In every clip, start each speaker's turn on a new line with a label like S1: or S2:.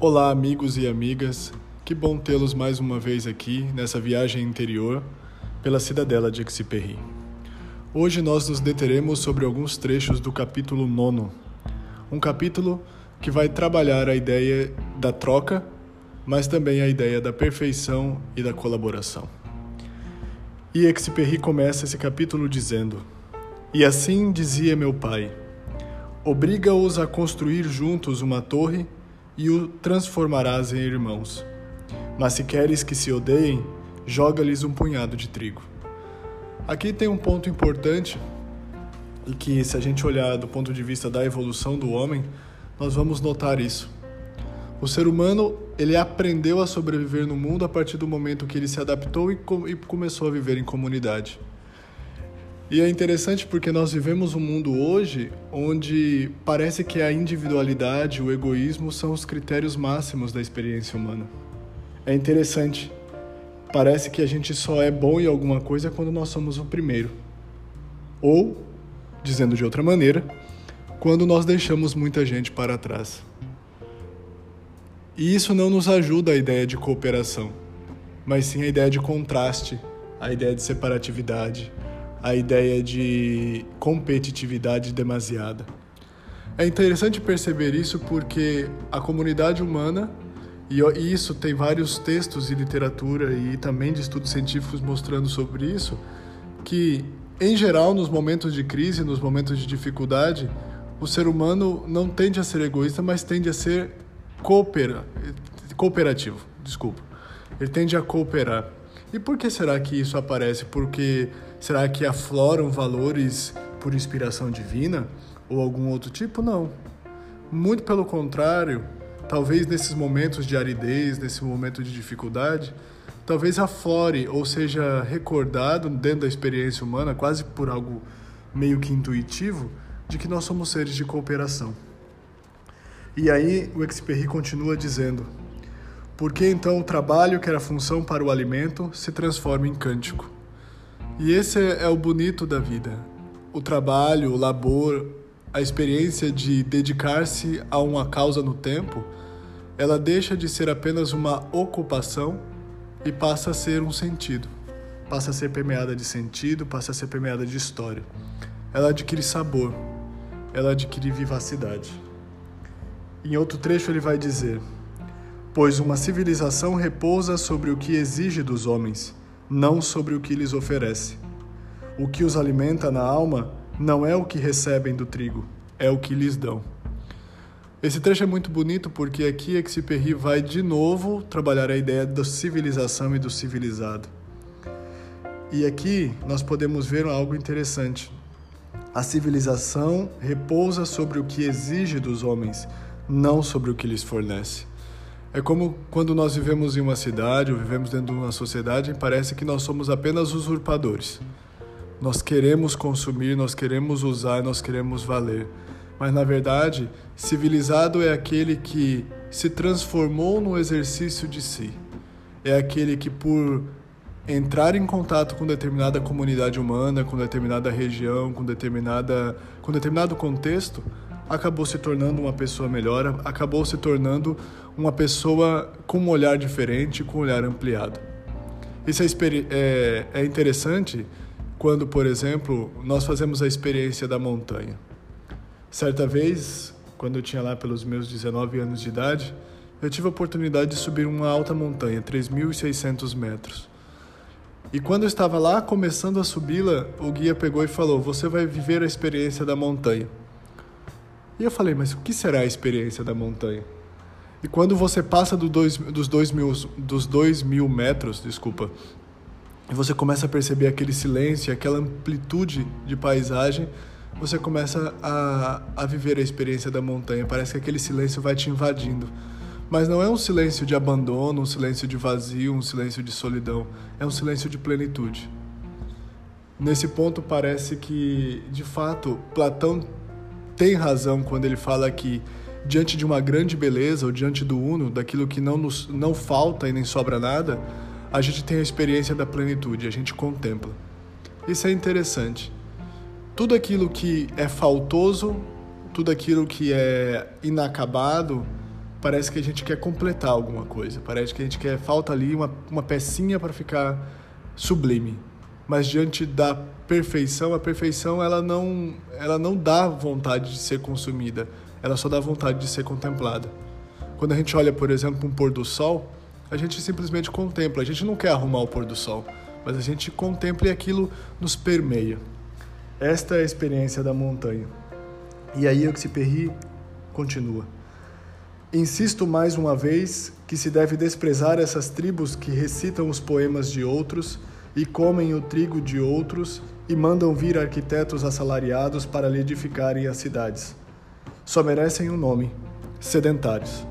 S1: Olá, amigos e amigas. Que bom tê-los mais uma vez aqui nessa viagem interior pela cidadela de Exupéry. Hoje nós nos deteremos sobre alguns trechos do capítulo 9, um capítulo que vai trabalhar a ideia da troca, mas também a ideia da perfeição e da colaboração. E Exupéry começa esse capítulo dizendo: E assim dizia meu pai: Obriga-os a construir juntos uma torre e o transformarás em irmãos. Mas se queres que se odeiem, joga-lhes um punhado de trigo. Aqui tem um ponto importante e que, se a gente olhar do ponto de vista da evolução do homem, nós vamos notar isso. O ser humano ele aprendeu a sobreviver no mundo a partir do momento que ele se adaptou e, e começou a viver em comunidade. E é interessante porque nós vivemos um mundo hoje onde parece que a individualidade, o egoísmo são os critérios máximos da experiência humana. É interessante. Parece que a gente só é bom em alguma coisa quando nós somos o primeiro. Ou, dizendo de outra maneira, quando nós deixamos muita gente para trás. E isso não nos ajuda a ideia de cooperação, mas sim a ideia de contraste, a ideia de separatividade, a ideia de competitividade demasiada. É interessante perceber isso porque a comunidade humana, e isso tem vários textos de literatura e também de estudos científicos mostrando sobre isso, que em geral nos momentos de crise, nos momentos de dificuldade, o ser humano não tende a ser egoísta, mas tende a ser coopera, cooperativo, desculpa. Ele tende a cooperar. E por que será que isso aparece? Porque será que afloram valores por inspiração divina ou algum outro tipo? Não. Muito pelo contrário, talvez nesses momentos de aridez, nesse momento de dificuldade, talvez aflore ou seja recordado dentro da experiência humana, quase por algo meio que intuitivo, de que nós somos seres de cooperação. E aí o Exupéry continua dizendo: por que então o trabalho, que era função para o alimento, se transforma em cântico? E esse é o bonito da vida. O trabalho, o labor, a experiência de dedicar-se a uma causa no tempo, ela deixa de ser apenas uma ocupação e passa a ser um sentido. Passa a ser permeada de sentido, passa a ser permeada de história. Ela adquire sabor, ela adquire vivacidade. Em outro trecho ele vai dizer: pois uma civilização repousa sobre o que exige dos homens, não sobre o que lhes oferece. O que os alimenta na alma não é o que recebem do trigo, é o que lhes dão. Esse trecho é muito bonito porque aqui Exupéry vai de novo trabalhar a ideia da civilização e do civilizado. E aqui nós podemos ver algo interessante. A civilização repousa sobre o que exige dos homens, não sobre o que lhes fornece. É como quando nós vivemos em uma cidade ou vivemos dentro de uma sociedade e parece que nós somos apenas usurpadores. Nós queremos consumir, nós queremos usar, nós queremos valer. Mas na verdade, civilizado é aquele que se transformou no exercício de si. É aquele que, por entrar em contato com determinada comunidade humana, com determinada região, com, determinada, com determinado contexto, acabou se tornando uma pessoa melhor, acabou se tornando uma pessoa com um olhar diferente, com um olhar ampliado. Isso é, é, é interessante quando, por exemplo, nós fazemos a experiência da montanha. Certa vez, quando eu tinha lá pelos meus 19 anos de idade, eu tive a oportunidade de subir uma alta montanha, 3.600 metros. E quando eu estava lá começando a subi-la, o guia pegou e falou: Você vai viver a experiência da montanha. E eu falei, mas o que será a experiência da montanha? E quando você passa do dois, dos, dois mil, dos dois mil metros, desculpa, e você começa a perceber aquele silêncio, aquela amplitude de paisagem, você começa a, a viver a experiência da montanha. Parece que aquele silêncio vai te invadindo. Mas não é um silêncio de abandono, um silêncio de vazio, um silêncio de solidão. É um silêncio de plenitude. Nesse ponto, parece que, de fato, Platão tem razão quando ele fala que diante de uma grande beleza ou diante do uno, daquilo que não nos não falta e nem sobra nada, a gente tem a experiência da plenitude, a gente contempla. Isso é interessante. Tudo aquilo que é faltoso, tudo aquilo que é inacabado, parece que a gente quer completar alguma coisa, parece que a gente quer falta ali uma, uma pecinha para ficar sublime. Mas diante da perfeição, a perfeição ela não ela não dá vontade de ser consumida, ela só dá vontade de ser contemplada. Quando a gente olha, por exemplo, um pôr do sol, a gente simplesmente contempla, a gente não quer arrumar o pôr do sol, mas a gente contempla e aquilo nos permeia. Esta é a experiência da montanha. E aí Oxyperry continua. Insisto mais uma vez que se deve desprezar essas tribos que recitam os poemas de outros e comem o trigo de outros e mandam vir arquitetos assalariados para lhe edificarem as cidades. Só merecem um nome: sedentários.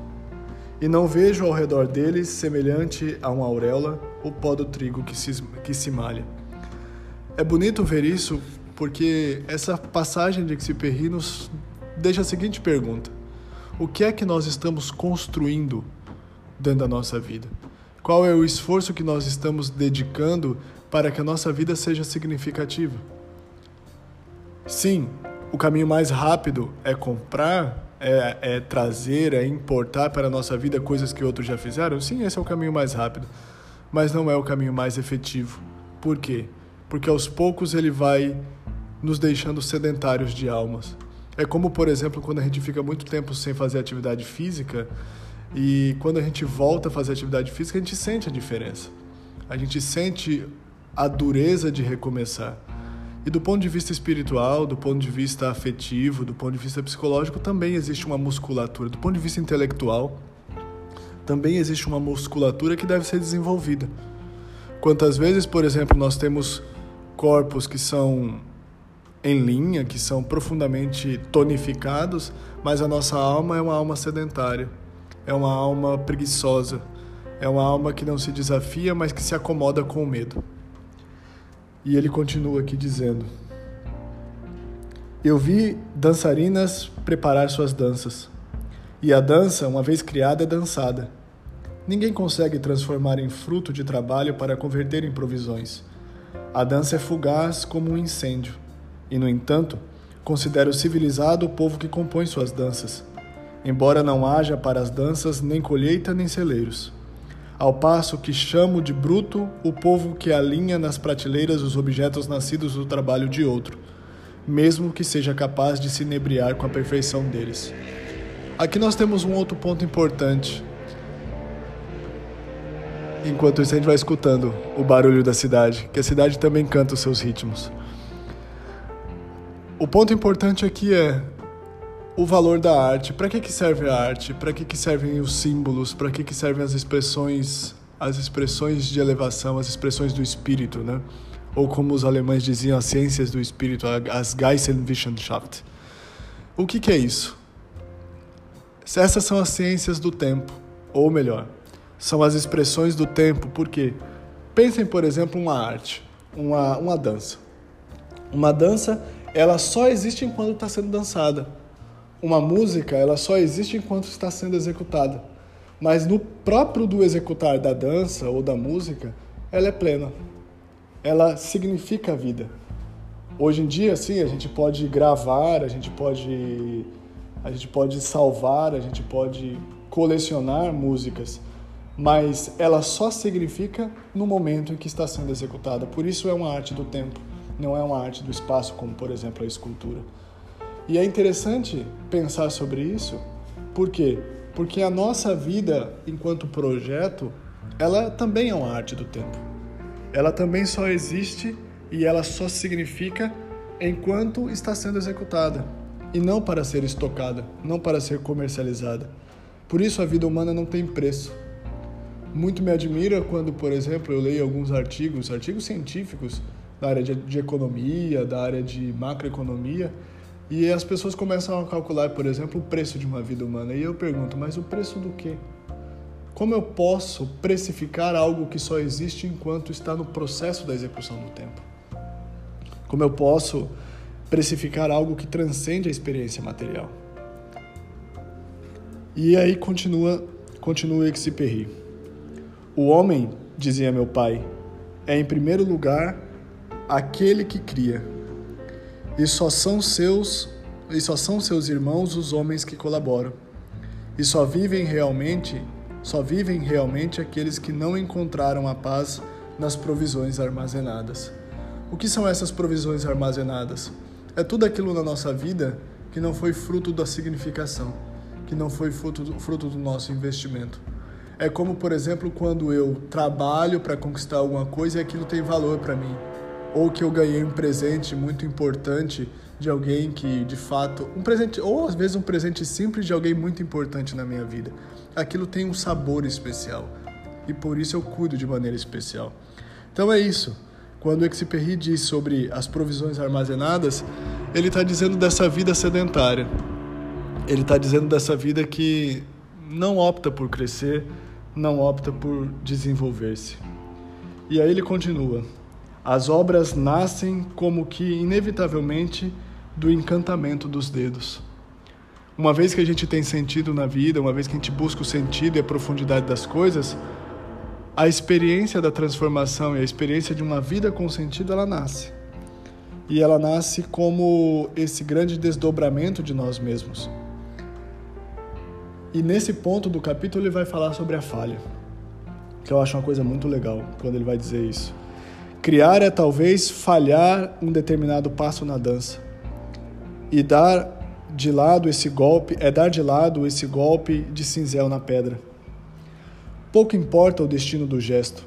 S1: E não vejo ao redor deles, semelhante a uma auréola, o pó do trigo que se, que se malha. É bonito ver isso porque essa passagem de Exupéry nos deixa a seguinte pergunta: o que é que nós estamos construindo dentro da nossa vida? Qual é o esforço que nós estamos dedicando para que a nossa vida seja significativa? Sim, o caminho mais rápido é comprar, é, é, trazer, é importar para a nossa vida coisas que outros já fizeram? Sim, esse é o caminho mais rápido, mas não é o caminho mais efetivo. Por quê? Porque aos poucos ele vai nos deixando sedentários de almas. É como, por exemplo, quando a gente fica muito tempo sem fazer atividade física e quando a gente volta a fazer atividade física, a gente sente a diferença. A gente sente a dureza de recomeçar. E do ponto de vista espiritual, do ponto de vista afetivo, do ponto de vista psicológico, também existe uma musculatura. Do ponto de vista intelectual, também existe uma musculatura que deve ser desenvolvida. Quantas vezes, por exemplo, nós temos corpos que são em linha, que são profundamente tonificados, mas a nossa alma é uma alma sedentária, é uma alma preguiçosa, é uma alma que não se desafia, mas que se acomoda com o medo. E ele continua aqui dizendo: Eu vi dançarinas preparar suas danças, e a dança, uma vez criada, é dançada. Ninguém consegue transformar em fruto de trabalho para converter em provisões. A dança é fugaz como um incêndio e, no entanto, considero civilizado o povo que compõe suas danças, embora não haja para as danças nem colheita nem celeiros. Ao passo que chamo de bruto o povo que alinha nas prateleiras os objetos nascidos do trabalho de outro, mesmo que seja capaz de se inebriar com a perfeição deles. Aqui nós temos um outro ponto importante. Enquanto isso, a gente vai escutando o barulho da cidade, que a cidade também canta os seus ritmos. O ponto importante aqui é o valor da arte. Para que, que serve a arte? Para que, que servem os símbolos? Para que, que servem as expressões, as expressões de elevação, as expressões do espírito, né? Ou como os alemães diziam, as ciências do espírito, as Geisteswissenschaft. O que, que é isso? Essas são as ciências do tempo, ou melhor, são as expressões do tempo. Por quê? Pensem, por exemplo, uma arte, uma, uma dança. Uma dança ela só existe enquanto está sendo dançada. Uma música, ela só existe enquanto está sendo executada. Mas no próprio do executar da dança ou da música, ela é plena. Ela significa a vida. Hoje em dia, sim, a gente pode gravar, a gente pode a gente pode salvar, a gente pode colecionar músicas, mas ela só significa no momento em que está sendo executada. Por isso é uma arte do tempo não é uma arte do espaço, como por exemplo a escultura. E é interessante pensar sobre isso, por quê? Porque a nossa vida enquanto projeto, ela também é uma arte do tempo. Ela também só existe e ela só significa enquanto está sendo executada e não para ser estocada, não para ser comercializada. Por isso a vida humana não tem preço. Muito me admira quando, por exemplo, eu leio alguns artigos, artigos científicos, da área de, de economia, da área de macroeconomia, e as pessoas começam a calcular, por exemplo, o preço de uma vida humana. E eu pergunto, mas o preço do quê? Como eu posso precificar algo que só existe enquanto está no processo da execução do tempo? Como eu posso precificar algo que transcende a experiência material? E aí continua, continua Exupéry. O homem, dizia meu pai, é em primeiro lugar aquele que cria. E só são seus e só são seus irmãos os homens que colaboram. E só vivem realmente, só vivem realmente aqueles que não encontraram a paz nas provisões armazenadas. O que são essas provisões armazenadas? É tudo aquilo na nossa vida que não foi fruto da significação, que não foi fruto do, fruto do nosso investimento. É como, por exemplo, quando eu trabalho para conquistar alguma coisa e aquilo tem valor para mim. Ou que eu ganhei um presente muito importante de alguém que, de fato, um presente, ou às vezes um presente simples de alguém muito importante na minha vida. Aquilo tem um sabor especial. E por isso eu cuido de maneira especial. Então é isso. Quando o Exupéry diz sobre as provisões armazenadas, ele está dizendo dessa vida sedentária. Ele está dizendo dessa vida que não opta por crescer, não opta por desenvolver-se. E aí ele continua: as obras nascem como que inevitavelmente do encantamento dos dedos. Uma vez que a gente tem sentido na vida, uma vez que a gente busca o sentido e a profundidade das coisas, a experiência da transformação e a experiência de uma vida com sentido, ela nasce. E ela nasce como esse grande desdobramento de nós mesmos. E nesse ponto do capítulo ele vai falar sobre a falha, que eu acho uma coisa muito legal quando ele vai dizer isso. Criar é talvez falhar um determinado passo na dança. E dar de lado esse golpe é dar de lado esse golpe de cinzel na pedra. Pouco importa o destino do gesto.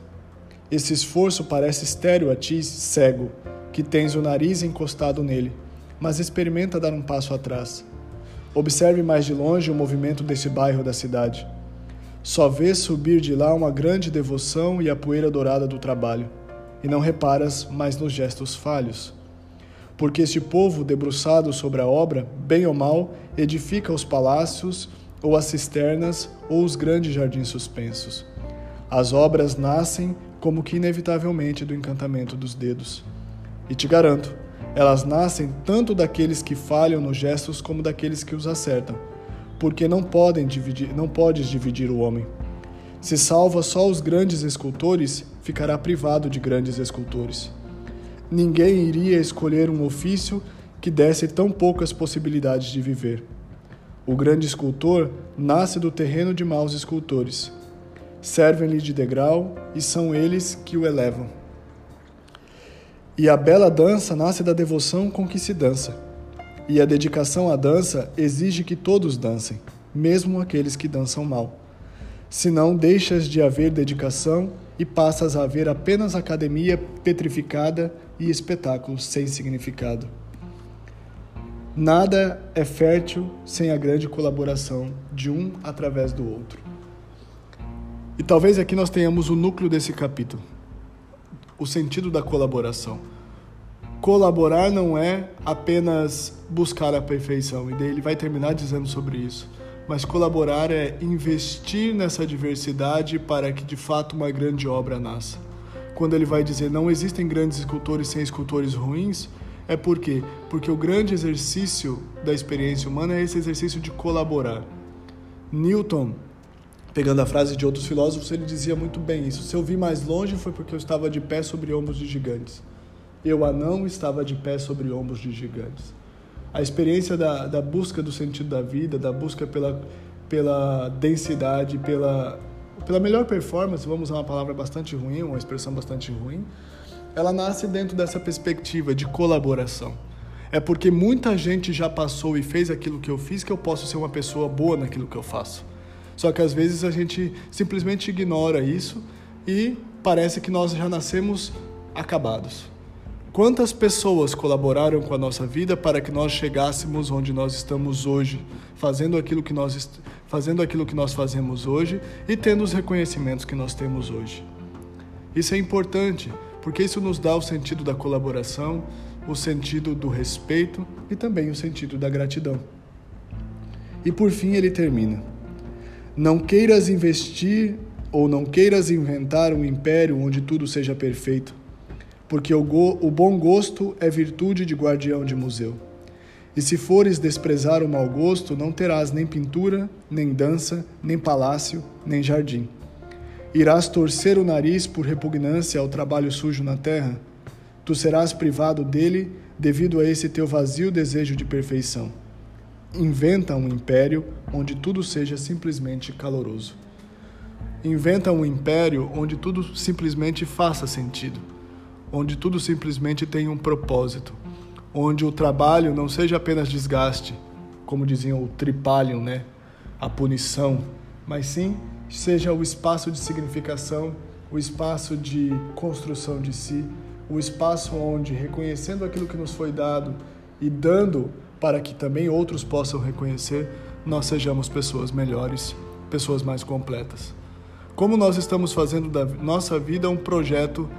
S1: Esse esforço parece estéril a ti, cego, que tens o nariz encostado nele, mas experimenta dar um passo atrás Observe mais de longe o movimento desse bairro da cidade. Só vês subir de lá uma grande devoção e a poeira dourada do trabalho, e não reparas mais nos gestos falhos. Porque este povo, debruçado sobre a obra, bem ou mal, edifica os palácios, ou as cisternas, ou os grandes jardins suspensos. As obras nascem como que inevitavelmente do encantamento dos dedos. E te garanto, elas nascem tanto daqueles que falham nos gestos como daqueles que os acertam, porque não podem dividir, não podes dividir o homem. Se salva só os grandes escultores, ficará privado de grandes escultores. Ninguém iria escolher um ofício que desse tão poucas possibilidades de viver. O grande escultor nasce do terreno de maus escultores. Servem-lhe de degrau e são eles que o elevam. E a bela dança nasce da devoção com que se dança. E a dedicação à dança exige que todos dancem, mesmo aqueles que dançam mal. Senão deixas de haver dedicação e passas a haver apenas academia petrificada e espetáculos sem significado. Nada é fértil sem a grande colaboração de um através do outro. E talvez aqui nós tenhamos o núcleo desse capítulo o sentido da colaboração. Colaborar não é apenas buscar a perfeição, e daí ele vai terminar dizendo sobre isso. Mas colaborar é investir nessa diversidade para que de fato uma grande obra nasça. Quando ele vai dizer não existem grandes escultores sem escultores ruins, é por quê? Porque o grande exercício da experiência humana é esse exercício de colaborar. Newton Pegando a frase de outros filósofos, ele dizia muito bem isso. Se eu vi mais longe foi porque eu estava de pé sobre ombros de gigantes. Eu, anão, estava de pé sobre ombros de gigantes. A experiência da, da busca do sentido da vida, da busca pela, pela densidade, pela, pela melhor performance, vamos usar uma palavra bastante ruim, uma expressão bastante ruim, ela nasce dentro dessa perspectiva de colaboração. É porque muita gente já passou e fez aquilo que eu fiz que eu posso ser uma pessoa boa naquilo que eu faço. Só que às vezes a gente simplesmente ignora isso e parece que nós já nascemos acabados. Quantas pessoas colaboraram com a nossa vida para que nós chegássemos onde nós estamos hoje, fazendo aquilo que nós fazendo aquilo que nós fazemos hoje e tendo os reconhecimentos que nós temos hoje? Isso é importante, porque isso nos dá o sentido da colaboração, o sentido do respeito e também o sentido da gratidão. E por fim ele termina: não queiras investir ou não queiras inventar um império onde tudo seja perfeito, porque o, go o bom gosto é virtude de guardião de museu. E se fores desprezar o mau gosto, não terás nem pintura, nem dança, nem palácio, nem jardim. Irás torcer o nariz por repugnância ao trabalho sujo na terra? Tu serás privado dele devido a esse teu vazio desejo de perfeição. inventa um império onde tudo seja simplesmente caloroso. Inventa um império onde tudo simplesmente faça sentido, onde tudo simplesmente tenha um propósito, onde o trabalho não seja apenas desgaste, como diziam o tripalium, né? A punição, mas sim seja o espaço de significação, o espaço de construção de si, o espaço onde, reconhecendo aquilo que nos foi dado e dando para que também outros possam reconhecer, nós sejamos pessoas melhores, pessoas mais completas. Como nós estamos fazendo da nossa vida um projeto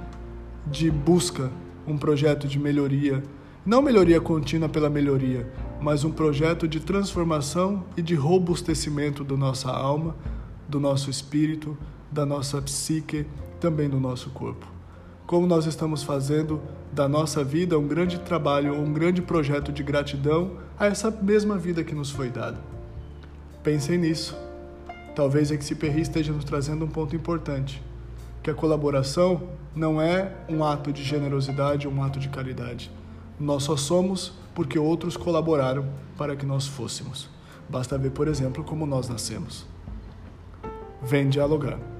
S1: de busca, um projeto de melhoria, não melhoria contínua pela melhoria, mas um projeto de transformação e de robustecimento da nossa alma, do nosso espírito, da nossa psique, também do nosso corpo. Como nós estamos fazendo da nossa vida um grande trabalho, um grande projeto de gratidão a essa mesma vida que nos foi dada. Pensem nisso. Talvez Exiperi esteja nos trazendo um ponto importante, que a colaboração não é um ato de generosidade ou um ato de caridade. Nós só somos porque outros colaboraram para que nós fôssemos. Basta ver, por exemplo, como nós nascemos. Vem dialogar.